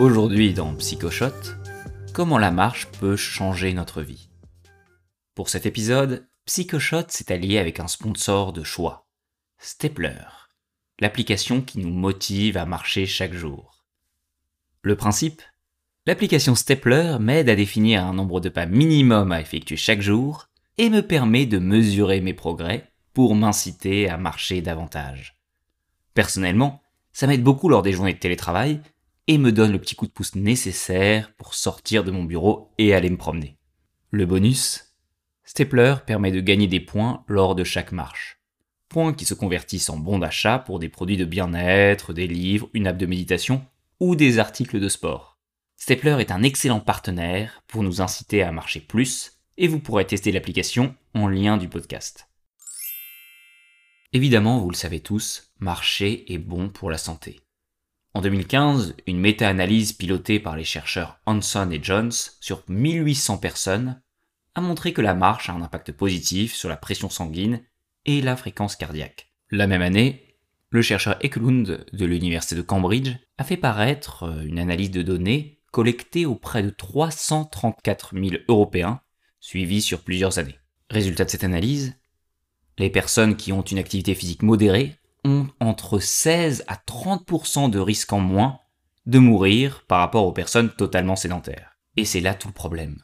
Aujourd'hui dans Psychoshot, comment la marche peut changer notre vie. Pour cet épisode, Psychoshot s'est allié avec un sponsor de choix, Stepler, l'application qui nous motive à marcher chaque jour. Le principe? L'application Stepler m'aide à définir un nombre de pas minimum à effectuer chaque jour et me permet de mesurer mes progrès pour m'inciter à marcher davantage. Personnellement, ça m'aide beaucoup lors des journées de télétravail et me donne le petit coup de pouce nécessaire pour sortir de mon bureau et aller me promener. Le bonus Stapler permet de gagner des points lors de chaque marche. Points qui se convertissent en bons d'achat pour des produits de bien-être, des livres, une app de méditation ou des articles de sport. Stapler est un excellent partenaire pour nous inciter à marcher plus et vous pourrez tester l'application en lien du podcast. Évidemment, vous le savez tous, marcher est bon pour la santé. En 2015, une méta-analyse pilotée par les chercheurs Hanson et Jones sur 1800 personnes a montré que la marche a un impact positif sur la pression sanguine et la fréquence cardiaque. La même année, le chercheur Eklund de l'université de Cambridge a fait paraître euh, une analyse de données collectées auprès de 334 000 Européens suivis sur plusieurs années. Résultat de cette analyse, les personnes qui ont une activité physique modérée ont entre 16 à 30% de risque en moins de mourir par rapport aux personnes totalement sédentaires. Et c'est là tout le problème.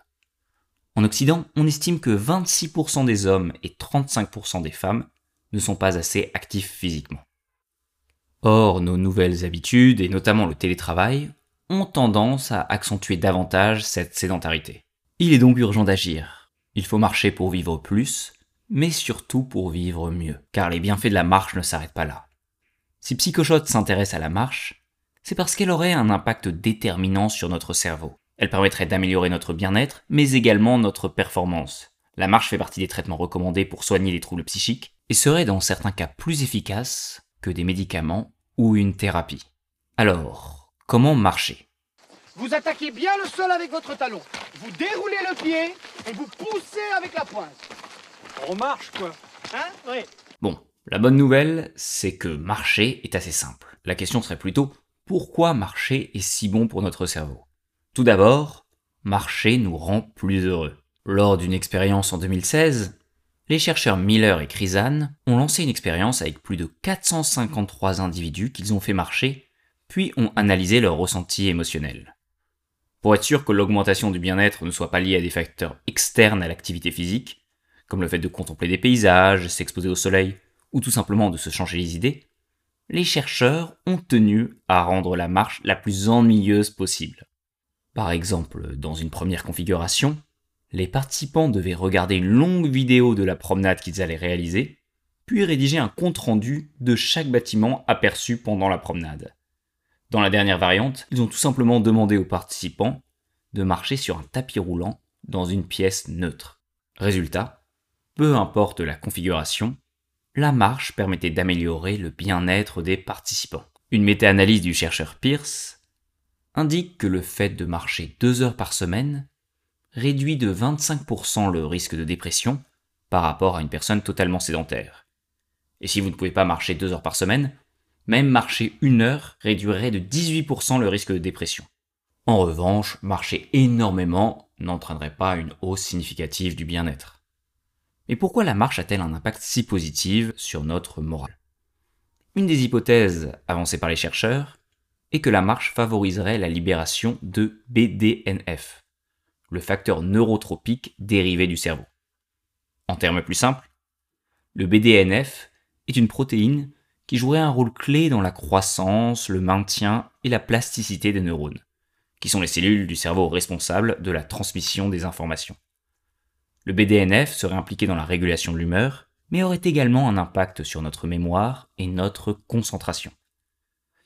En Occident, on estime que 26% des hommes et 35% des femmes ne sont pas assez actifs physiquement. Or, nos nouvelles habitudes, et notamment le télétravail, ont tendance à accentuer davantage cette sédentarité. Il est donc urgent d'agir. Il faut marcher pour vivre plus, mais surtout pour vivre mieux, car les bienfaits de la marche ne s'arrêtent pas là. Si Psychoshot s'intéresse à la marche, c'est parce qu'elle aurait un impact déterminant sur notre cerveau. Elle permettrait d'améliorer notre bien-être, mais également notre performance. La marche fait partie des traitements recommandés pour soigner les troubles psychiques, et serait dans certains cas plus efficace que des médicaments ou une thérapie. Alors, comment marcher? Vous attaquez bien le sol avec votre talon. Vous déroulez le pied et vous poussez avec la pointe. On marche, quoi. Hein? Oui. Bon, la bonne nouvelle, c'est que marcher est assez simple. La question serait plutôt pourquoi marcher est si bon pour notre cerveau? Tout d'abord, marcher nous rend plus heureux. Lors d'une expérience en 2016, les chercheurs Miller et Krizan ont lancé une expérience avec plus de 453 individus qu'ils ont fait marcher, puis ont analysé leurs ressentis émotionnels. Pour être sûr que l'augmentation du bien-être ne soit pas liée à des facteurs externes à l'activité physique, comme le fait de contempler des paysages, s'exposer au soleil, ou tout simplement de se changer les idées, les chercheurs ont tenu à rendre la marche la plus ennuyeuse possible. Par exemple, dans une première configuration, les participants devaient regarder une longue vidéo de la promenade qu'ils allaient réaliser, puis rédiger un compte-rendu de chaque bâtiment aperçu pendant la promenade. Dans la dernière variante, ils ont tout simplement demandé aux participants de marcher sur un tapis roulant dans une pièce neutre. Résultat, peu importe la configuration, la marche permettait d'améliorer le bien-être des participants. Une méta-analyse du chercheur Pierce indique que le fait de marcher deux heures par semaine réduit de 25% le risque de dépression par rapport à une personne totalement sédentaire. Et si vous ne pouvez pas marcher deux heures par semaine, même marcher une heure réduirait de 18% le risque de dépression. En revanche, marcher énormément n'entraînerait pas une hausse significative du bien-être. Mais pourquoi la marche a-t-elle un impact si positif sur notre morale? Une des hypothèses avancées par les chercheurs est que la marche favoriserait la libération de BDNF, le facteur neurotropique dérivé du cerveau. En termes plus simples, le BDNF est une protéine qui jouerait un rôle clé dans la croissance, le maintien et la plasticité des neurones, qui sont les cellules du cerveau responsables de la transmission des informations. Le BDNF serait impliqué dans la régulation de l'humeur, mais aurait également un impact sur notre mémoire et notre concentration.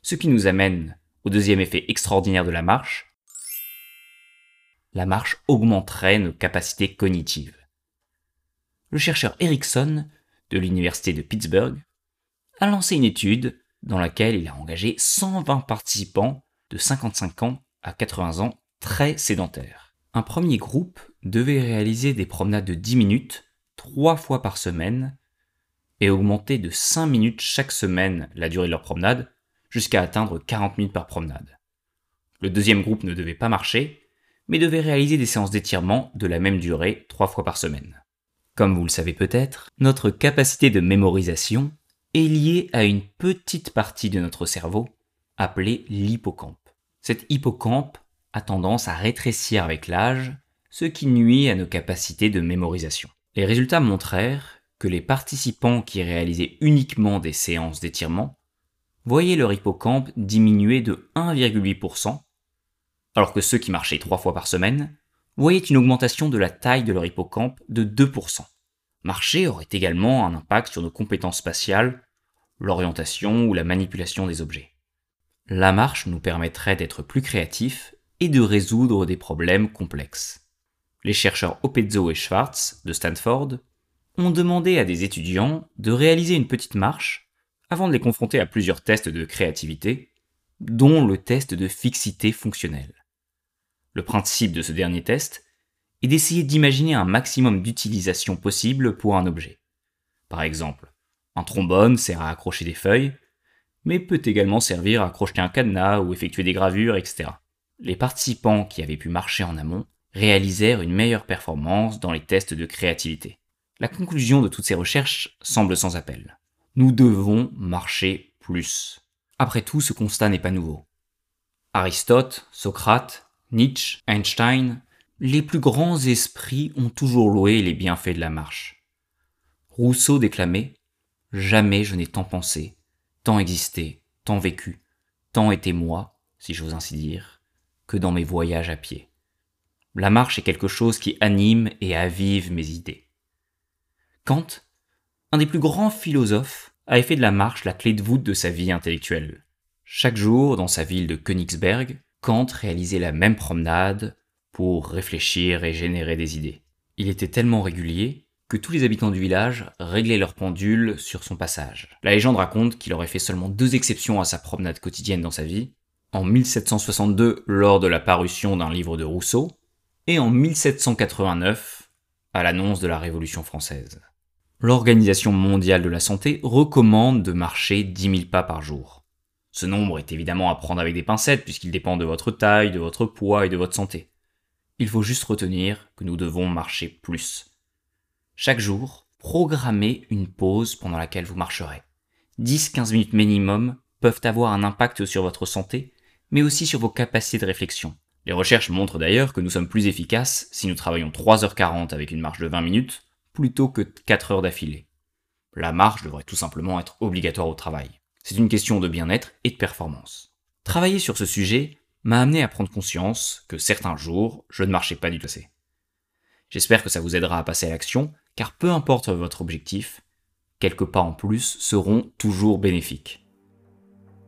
Ce qui nous amène au deuxième effet extraordinaire de la marche. La marche augmenterait nos capacités cognitives. Le chercheur Erickson de l'université de Pittsburgh a lancé une étude dans laquelle il a engagé 120 participants de 55 ans à 80 ans très sédentaires. Un premier groupe devait réaliser des promenades de 10 minutes, trois fois par semaine, et augmenter de 5 minutes chaque semaine la durée de leur promenade, jusqu'à atteindre 40 minutes par promenade. Le deuxième groupe ne devait pas marcher, mais devait réaliser des séances d'étirement de la même durée trois fois par semaine. Comme vous le savez peut-être, notre capacité de mémorisation est liée à une petite partie de notre cerveau appelée l'hippocampe. Cet hippocampe a tendance à rétrécir avec l'âge, ce qui nuit à nos capacités de mémorisation. Les résultats montrèrent que les participants qui réalisaient uniquement des séances d'étirement voyaient leur hippocampe diminuer de 1,8%, alors que ceux qui marchaient trois fois par semaine voyaient une augmentation de la taille de leur hippocampe de 2%. Marcher aurait également un impact sur nos compétences spatiales, l'orientation ou la manipulation des objets. La marche nous permettrait d'être plus créatifs et de résoudre des problèmes complexes. Les chercheurs Opezzo et Schwartz de Stanford ont demandé à des étudiants de réaliser une petite marche avant de les confronter à plusieurs tests de créativité, dont le test de fixité fonctionnelle. Le principe de ce dernier test est d'essayer d'imaginer un maximum d'utilisation possible pour un objet. Par exemple, un trombone sert à accrocher des feuilles, mais peut également servir à crocheter un cadenas ou effectuer des gravures, etc. Les participants qui avaient pu marcher en amont réalisèrent une meilleure performance dans les tests de créativité. La conclusion de toutes ces recherches semble sans appel. Nous devons marcher plus. Après tout, ce constat n'est pas nouveau. Aristote, Socrate, Nietzsche, Einstein, les plus grands esprits ont toujours loué les bienfaits de la marche. Rousseau déclamait Jamais je n'ai tant pensé, tant existé, tant vécu, tant été moi, si j'ose ainsi dire, que dans mes voyages à pied. La marche est quelque chose qui anime et avive mes idées. Kant, un des plus grands philosophes, a fait de la marche la clé de voûte de sa vie intellectuelle. Chaque jour, dans sa ville de Königsberg, Kant réalisait la même promenade pour réfléchir et générer des idées. Il était tellement régulier que tous les habitants du village réglaient leur pendule sur son passage. La légende raconte qu'il aurait fait seulement deux exceptions à sa promenade quotidienne dans sa vie, en 1762 lors de la parution d'un livre de Rousseau, et en 1789 à l'annonce de la Révolution française. L'Organisation mondiale de la santé recommande de marcher 10 000 pas par jour. Ce nombre est évidemment à prendre avec des pincettes puisqu'il dépend de votre taille, de votre poids et de votre santé. Il faut juste retenir que nous devons marcher plus. Chaque jour, programmez une pause pendant laquelle vous marcherez. 10-15 minutes minimum peuvent avoir un impact sur votre santé, mais aussi sur vos capacités de réflexion. Les recherches montrent d'ailleurs que nous sommes plus efficaces si nous travaillons 3h40 avec une marche de 20 minutes plutôt que 4 heures d'affilée. La marche devrait tout simplement être obligatoire au travail. C'est une question de bien-être et de performance. Travailler sur ce sujet m'a amené à prendre conscience que certains jours, je ne marchais pas du tout assez. J'espère que ça vous aidera à passer à l'action, car peu importe votre objectif, quelques pas en plus seront toujours bénéfiques.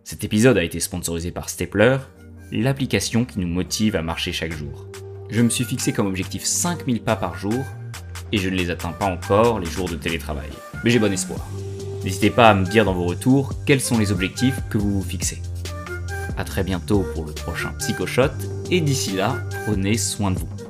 Cet épisode a été sponsorisé par Stapler, l'application qui nous motive à marcher chaque jour. Je me suis fixé comme objectif 5000 pas par jour, et je ne les atteins pas encore les jours de télétravail. Mais j'ai bon espoir. N'hésitez pas à me dire dans vos retours quels sont les objectifs que vous vous fixez. A très bientôt pour le prochain PsychoShot et d'ici là, prenez soin de vous.